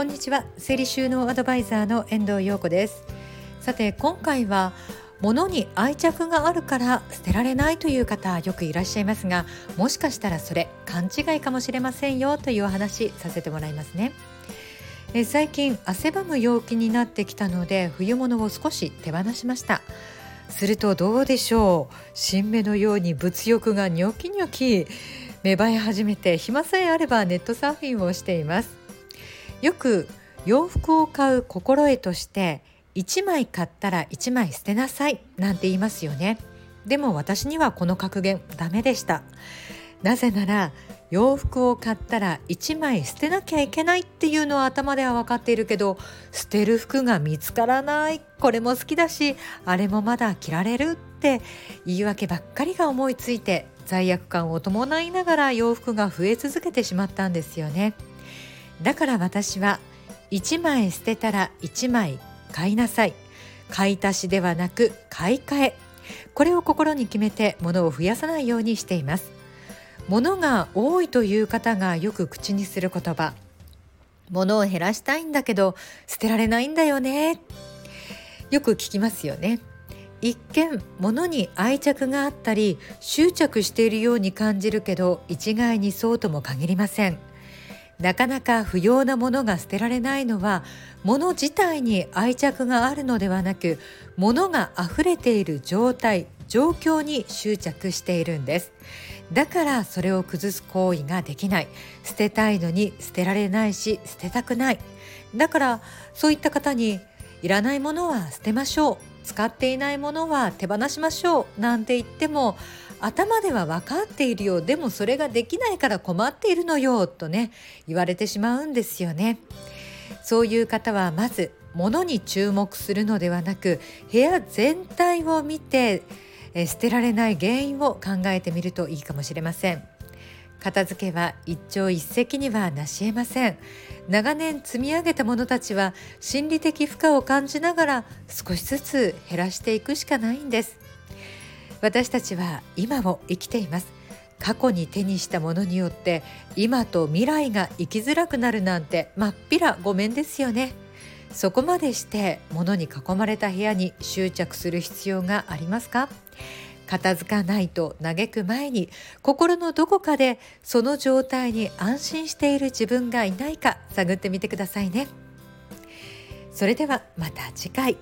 こんにちは。整理収納アドバイザーの遠藤陽子です。さて今回は物に愛着があるから捨てられないという方よくいらっしゃいますがもしかしたらそれ勘違いかもしれませんよというお話させてもらいますね。え最近汗ばむ陽気になってきたので冬物を少し手放しました。するとどうでしょう？新芽のように物欲がニョキニョキ芽生え始めて暇さえあればネットサーフィンをしています。よく洋服を買う心得として1枚買ったら1枚捨てなさいなんて言いますよね。でも私にはこの格言ダメでした。なぜなら洋服を買ったら1枚捨てなきゃいけないっていうのは頭では分かっているけど捨てる服が見つからないこれも好きだしあれもまだ着られるって言い訳ばっかりが思いついて罪悪感を伴いながら洋服が増え続けてしまったんですよね。だから私は1枚捨てたら1枚買いなさい。買い足しではなく買い替え。これを心に決めて物を増やさないようにしています。物が多いという方がよく口にする言葉。物を減らしたいんだけど捨てられないんだよね。よく聞きますよね。一見物に愛着があったり執着しているように感じるけど一概にそうとも限りません。なかなか不要なものが捨てられないのは物自体に愛着があるのではなく物が溢れている状態状況に執着しているんです。だからそれを崩す行為ができない。捨てたいのに捨てられないし捨てたくない。だからそういった方にいらないものは捨てましょう。使っていないものは手放しましょう。なんて言っても頭では分かっているよでもそれができないから困っているのよとね言われてしまうんですよね。そういう方はまず物に注目するのではなく部屋全体を見てえ捨てられない原因を考えてみるといいかもしれません。片付けは一朝一夕には成し得ません。長年積み上げたものたちは心理的負荷を感じながら少しずつ減らしていくしかないんです。私たちは今を生きています。過去に手にしたものによって今と未来が生きづらくなるなんてまっぴらごめんですよね。そこまでして物に囲まれた部屋に執着する必要がありますか？片付かないと嘆く前に心のどこかでその状態に安心している自分がいないか探ってみてくださいね。それではまた次回。